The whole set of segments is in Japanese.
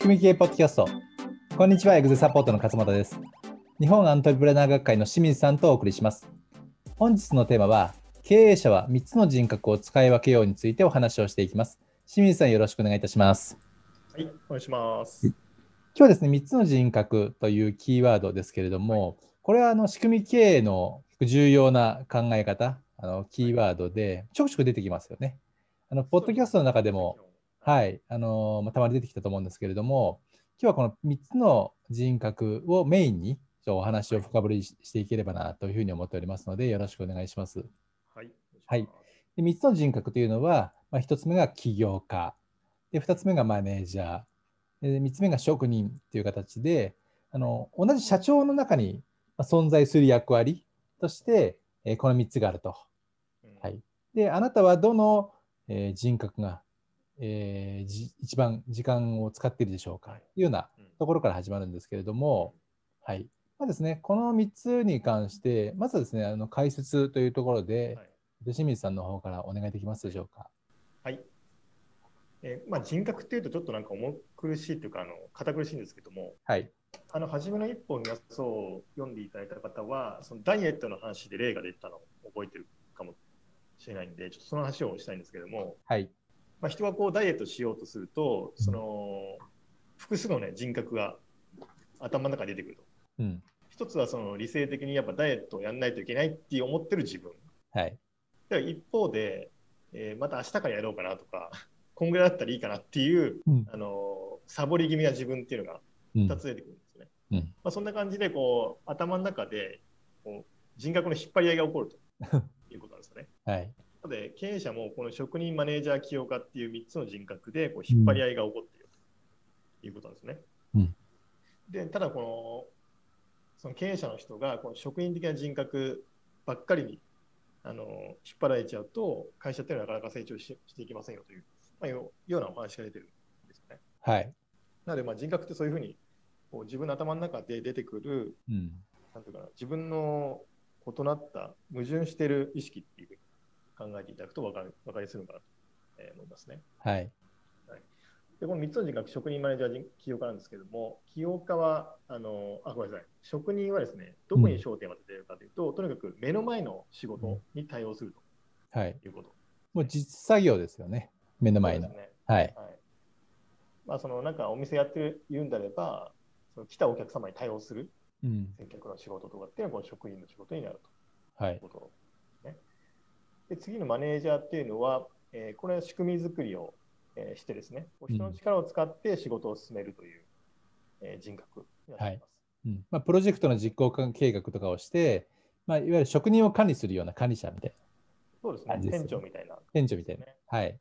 仕組み系ポッドキャスト。こんにちは、エグゼサポートの勝又です。日本アントレプレナー学会の清水さんとお送りします。本日のテーマは、経営者は3つの人格を使い分けようについてお話をしていきます。清水さん、よろしくお願いいたします。はい、お願いします。今日はですね、3つの人格というキーワードですけれども、これはあの仕組み経営の重要な考え方、あのキーワードでちょくちょく出てきますよね。あのポッドキャストの中でも、はい、あのまあ、たまに出てきたと思うんですけれども、今日はこの3つの人格をメインにお話を深掘りしていければなというふうに思っておりますので、よろしくお願いします。はい。はいで3つの人格というのは、まあ、1つ目が起業家、で2つ目がマネージャー、で3つ目が職人という形で、あの同じ社長の中にまあ存在する役割として、えーこの3つがあると。うんはいで、あなたはどの、えー人格が、えーじ一番時間を使っているでしょうかはいというようなうんところから始まるんですけれども、はいまあですね、この3つに関して、まずはですね、あの解説というところで、はい清水さんの方からお願いできますでしょうか。はい。えーまあ、人格っていうとちょっとなんか重苦しいというかあの堅苦しいんですけどもはい。あの初めの一本のやつを読んでいただいた方はそのダイエットの話で例が出たのを覚えてるかもしれないんでちょっとその話をしたいんですけども、はい。まあ、人がこうダイエットしようとするとその複数の、ね、人格が頭の中に出てくると。うん。一つはその理性的にやっぱダイエットをやらないといけないって思ってる自分。はい。では一方で、えーまた明日からやろうかなとか、こんぐらいだったらいいかなっていう、うん。あのーサボり気味な自分っていうのがうん2つ出てくるんですよね。うんまあ、そんな感じでこう頭の中でこう人格の引っ張り合いが起こると いうことなんですよね。はい。なので経営者もこの職人、マネージャー、起業家っていう3つの人格でこう引っ張り合いが起こっているということなんですね。うんでただこのその経営者の人がこの職人的な人格ばっかりにあの引っ張られちゃうと会社っていうのはなかなか成長ししていきませんよという、まあ、よようなお話が出てるんですよね。はい。なのでまあ人格ってそういうふうにこう自分の頭の中で出てくるうん。なんていうかな自分の異なった矛盾している意識っていうふうに考えていただくと分かる分かりやすいのかなとえー思いますね。はい。でこの3つの人格、職人、マネージャー、起業家なんですけども、起業家は、あのあごめんなさい、職人はですね、どこに焦点を当てているかというと、とにかく目の前の仕事に対応するはい。ということ。もう実作業ですよね。目の前の。ねはい。はいまあ、そのなんかお店やってる言うんであれば、その来たお客様に対応するうん。接客の仕事とかっていうのはこの職人の仕事になるはいという。こと。で次のマネージャーっていうのは、えーこれは仕組み作りを、えーしてですね、人の力を使って仕事を進めるという、えー人格になっています。うんまあ、プロジェクトの実行計画とかをして、まあ、いわゆる職人を管理するような管理者みたいな、そうですねすね店長みたいな。店長みたいなね。はい。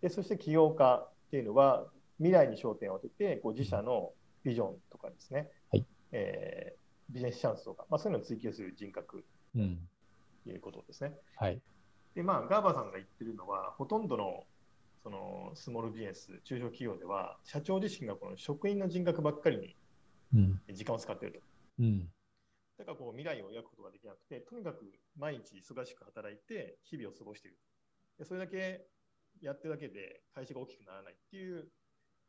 でそして起業家っていうのは未来に焦点を当ててこう自社のビジョンとかですね、はいえービジネスチャンスとか、まあ、そういうのを追求する人格うん。ということですね。はい。でまあ、ガーバーさんが言ってるのはほとんどのそのスモールビジネス中小企業では社長自身がこの職員の人格ばっかりにうん。時間を使っていると。うん。だからこう未来を描くことができなくて、とにかく毎日忙しく働いて日々を過ごしている。でそれだけやってるだけで会社が大きくならないっていう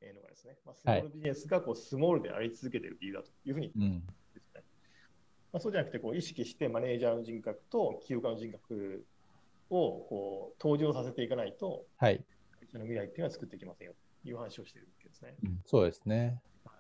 えーのがですね、まあ、スモールビジネスがこうスモールであり続けている理由だというふうにまあ、そうじゃなくてこう意識してマネージャーの人格と起業家の人格をこう登場させていかないとはい。会社の未来っていうのは作っていきませんよという話をしているわけですね。うんそうですね。は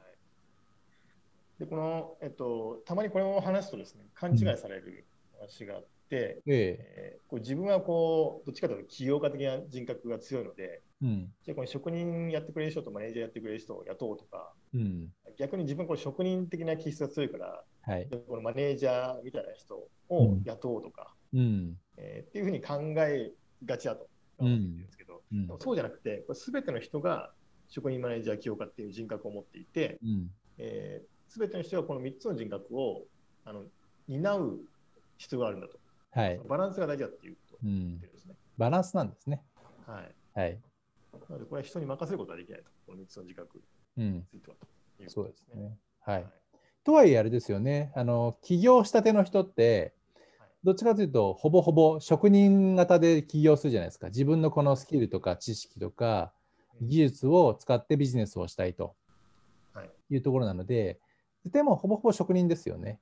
い、でこの、えっと、たまにこれを話すとですね勘違いされる話があって、ええ。えーこう自分はこうどっちかというと起業家的な人格が強いのでうん。じゃあこの職人やってくれる人とマネージャーやってくれる人を雇おうとかうん。逆に自分はこの職人的な気質が強いからはい。でこのマネージャーみたいな人を雇おうとか、うん。えーっていうふうに考えがちだとうん思ってるんですけど、うんでもそうじゃなくてこれ全ての人が職人マネージャー起業家っていう人格を持っていて、うん。えー、全ての人がこの3つの人格をあの担う必要があるんだと、はい。バランスが大事だっていうことをうん言って。るんですね。バランスなんですね。はい、はい。なのでこれは人に任せることはできないと、この3つの自覚うん。についてはというそうことですね。はいはい。とはいえあれですよね、あの起業したての人ってはい、どっちかというと、ほぼほぼ職人型で起業するじゃないですか。自分のこのスキルとか知識とか、技術を使ってビジネスをしたいとはい。いうところなので、でもほぼほぼ職人ですよね。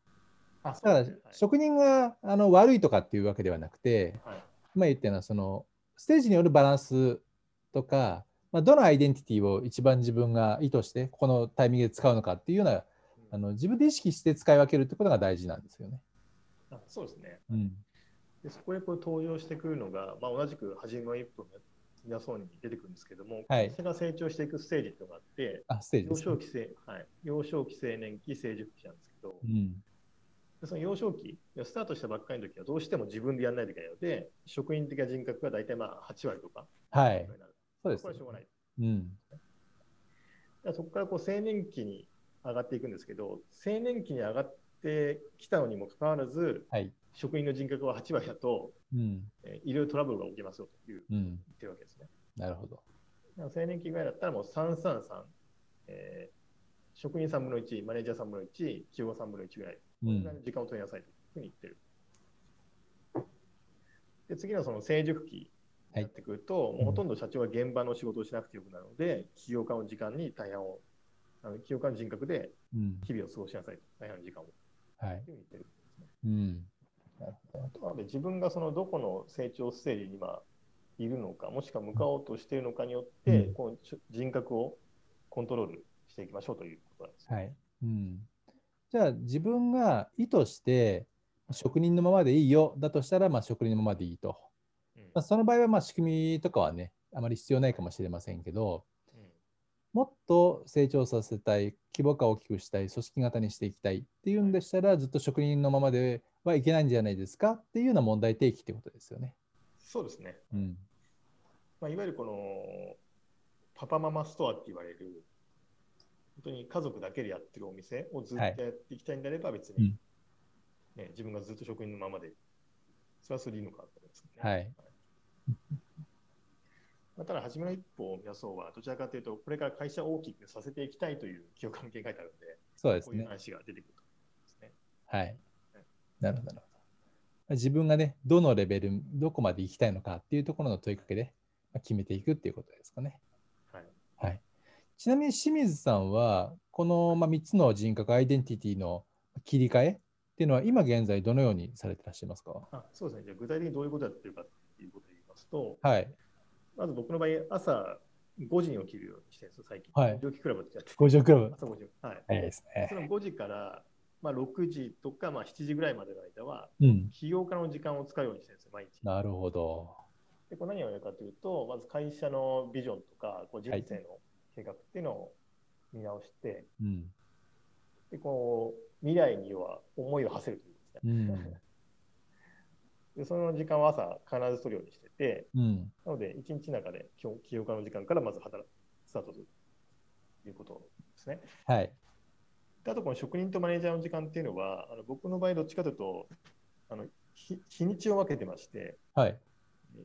あ、だから職人があの悪いとかっていうわけではなくて、はい。はい今言ったようなそのステージによるバランスとか、まあ、どのアイデンティティを一番自分が意図してこのタイミングで使うのかっていうようなあの自分で意識して使い分けるってことが大事なんですよね。あそうですね。うん、でそこでこう登場してくるのが、まあ、同じく初めの一歩の皆そうに出てくるんですけども、はい会社が成長していくステージっていうのがあって、あステージ幼少期せ、はい、幼少期、青年期、成熟期なんですけど、うん。でその幼少期、スタートしたばっかりの時はどうしても自分でやらないといけないので、職員的な人格が大体まあ8割とか、はいそうですこれはしょうがない。うん。そこからこう青年期に上がっていくんですけど、青年期に上がってきたのにもかかわらず、はい。職員の人格は8割だと、うん。えーいろいろトラブルが起きますよといううん。言ってるわけですね。なるほど。青年期ぐらいだったらもう333、えー職員3分の1、マネージャー3分の1、企業3分の1ぐらい、うこれんぐらいの時間を取りなさいというふうに言ってる。で次のその成熟期になってくると、もうほとんど社長は現場の仕事をしなくてよくなるので、起業家の時間に大半を、あの起業家の人格でうん。日々を過ごしなさいと、大半の時間を。はい。言ってるんですね。うん。あとはね自分がそのどこの成長ステージに今いるのか、もしくは向かおうとしているのかによって、うんこうし人格をコントロールしていきましょうということなんです。はい。うん。じゃあ、自分が意図して、職人のままでいいよだとしたら、まあ、職人のままでいいと。うんまあ、その場合は、まあ、仕組みとかはね、あまり必要ないかもしれませんけど、うんもっと成長させたい、規模化を大きくしたい、組織型にしていきたいっていうんでしたら、ずっと職人のままではいけないんじゃないですかっていうような問題提起ってことですよね。そうですね、うん。まあ、いわゆるこのパパママストアって言われる、本当に家族だけでやってるお店をずっとやっていきたいんであれば、別に、うんね、自分がずっと職人のままで、それはそれでいいのかと思いますね。はい。まあ、ただ、初めの一歩を皆さんは、どちらかというと、これから会社を大きくさせていきたいという企業関係が書いてあるので、そうですね。こういう話が出てくるとですね。はい。なるほど。なるほど自分がね、どのレベル、どこまで行きたいのかっていうところの問いかけでまあ決めていくっていうことですかね。はい。はい。ちなみに清水さんは、このまあ3つの人格、アイデンティティの切り替えっていうのは、今現在どのようにされてらっしゃいますか？あそうですね。じゃあ具体的にどういうことやってるかっていうことで言いますと、はい。まず僕の場合、朝5時に起きるようにしてるんですよ、最近。はい上気クラブってやってて五条クラブ。朝5時。はい。はいですねそ。の5時から、まあ、6時とか、まあ、7時ぐらいまでの間は、うん。起業家の時間を使うようにしてるんですよ、毎日。なるほど。でこれ何をやるかというと、まず会社のビジョンとか、こう人生の計画っていうのを見直して、うん。でこう未来には思いを馳せるというですね。うん。でその時間は朝必ず取るようにしてて、うん。なので、一日の中で今日起業家の時間からまず働く、スタートするということですね。はい。であと、この職人とマネージャーの時間っていうのは、あの僕の場合、どっちかというと、あの日日にちを分けてまして、はい。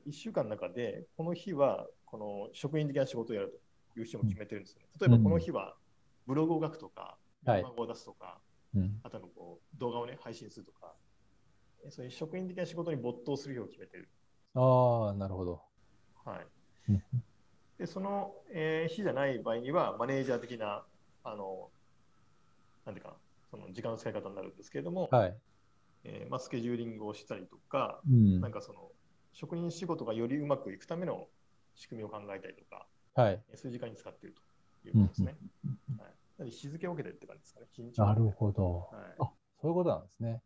1週間の中で、この日はこの職員的な仕事をやるという日も決めてるんですよね。例えば、この日はブログを書くとか、はい動画を出すとか、うん。あとはこう動画を、ね、配信するとか、えそういう職員的な仕事に没頭する日を決めてる。ああ、なるほど。はいうん、でその、えー日じゃない場合には、マネージャー的な、あのなんていうか、その時間の使い方になるんですけれども、はい。えーまあ、スケジューリングをしたりとか、うんなん。かその職人仕事がよりうまくいくための仕組みを考えたりとか、はい。えーそういう時間に使っているということですね。うんはい、日付を受けてるって感じですかね。なるほど。はいあそういうことなんですね。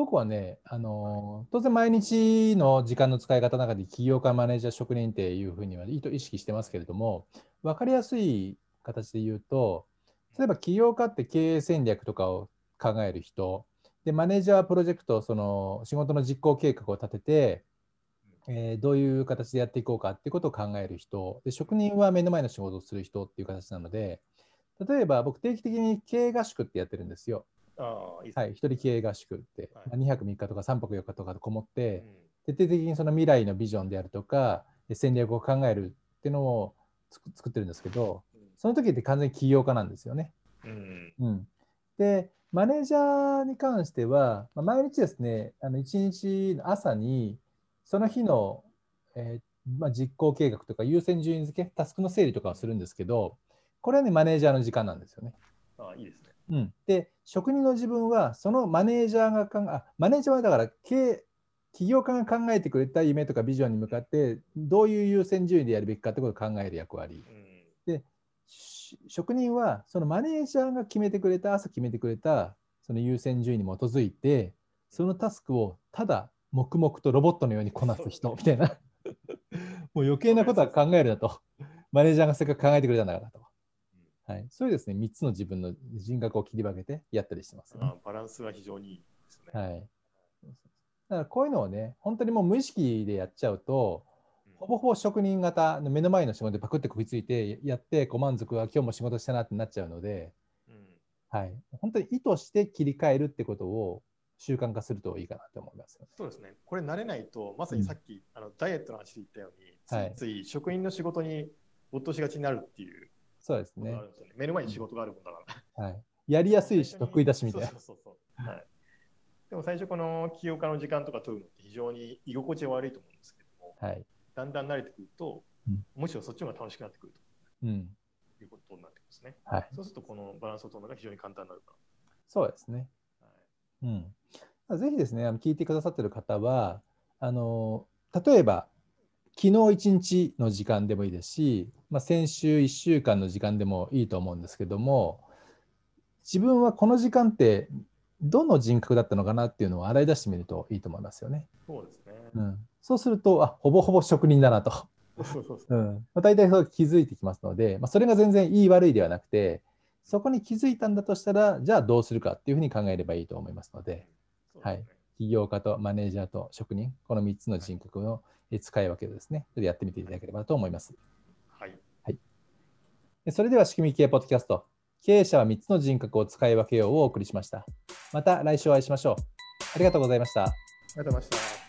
はい僕はね、あのー当然毎日の時間の使い方の中で起業家、マネージャー、職人っていうふうには意図意識してますけれども、分かりやすい形で言うと、例えば起業家って経営戦略とかを考える人、でマネージャーはプロジェクト、その仕事の実行計画を立てて、えーどういう形でやっていこうかっていうことを考える人で、職人は目の前の仕事をする人っていう形なので、例えば僕定期的に経営合宿ってやってるんですよ。はい、一人経営合宿って、はいまあ2泊3日とか3泊4日とかでこもって、うん徹底的にその未来のビジョンであるとか、戦略を考えるっていうのを作ってるんですけど、その時って完全に起業家なんですよね。うんうん、で、マネージャーに関しては、まあ毎日ですね、あの1日の朝に、その日の、えーまあ、実行計画とか優先順位付け、タスクの整理とかをするんですけど、これはね、マネージャーの時間なんですよね。あいいですね。うん、で、職人の自分は、そのマネージャーが考え、あマネージャーはだから経、起業家が考えてくれた夢とかビジョンに向かって、どういう優先順位でやるべきかってことを考える役割。うん、で、職人は、そのマネージャーが決めてくれた、朝決めてくれた、その優先順位に基づいて、そのタスクをただ黙々とロボットのようにこなす人みたいな もう余計なことは考えるなと。マネージャーがせっかく考えてくれたんだからと。はい、そういうですね、3つの自分の人格を切り分けてやったりしてます、ね、バランスは非常にいいですね。はい。だからこういうのをね、本当にもう無意識でやっちゃうと、ほぼほぼ職人型の目の前の仕事でパクって食いついてやってご満足は今日も仕事したなってなっちゃうので、うん、はい、本当に意図して切り替えるってことを習慣化するといいかなと思います。そうですね。これ慣れないと、まさにさっき、うん、あのダイエットの話で言ったように、ついつい職員の仕事に没頭しがちになるっていう、そうですね。目の前に仕事があるもんだから。はい。やりやすいし、得意だしみたいな。そうそうそうはい。でも最初、この起業家の時間とか取るのって非常に居心地が悪いと思うんですけども、はい、だんだん慣れてくると、うん、むしろそっちの方が楽しくなってくると、うん、いうことになってきますね。はい、そうすると、このバランスを取るのが非常に簡単になるかそうですね。はい、うんぜひですね、あの聞いてくださってる方は、あの例えば、昨日1日の時間でもいいですし、まあ、先週1週間の時間でもいいと思うんですけども、自分はこの時間ってどの人格だったのかなっていうのを洗い出してみるといいと思いますよね。そうですね。うん、そうすると、あほぼほぼ職人だなと。うん、大体そう気づいてきますので、まあ、それが全然いい悪いではなくて、そこに気づいたんだとしたら、じゃあどうするかっていうふうに考えればいいと思いますので、はい、起業家とマネージャーと職人、この3つの人格の使い分けをですね、やってみていただければと思います。それでは、仕組み系ポッドキャスト、経営者は3つの人格を使い分けようをお送りしました。また来週お会いしましょう。ありがとうございました。ありがとうございました。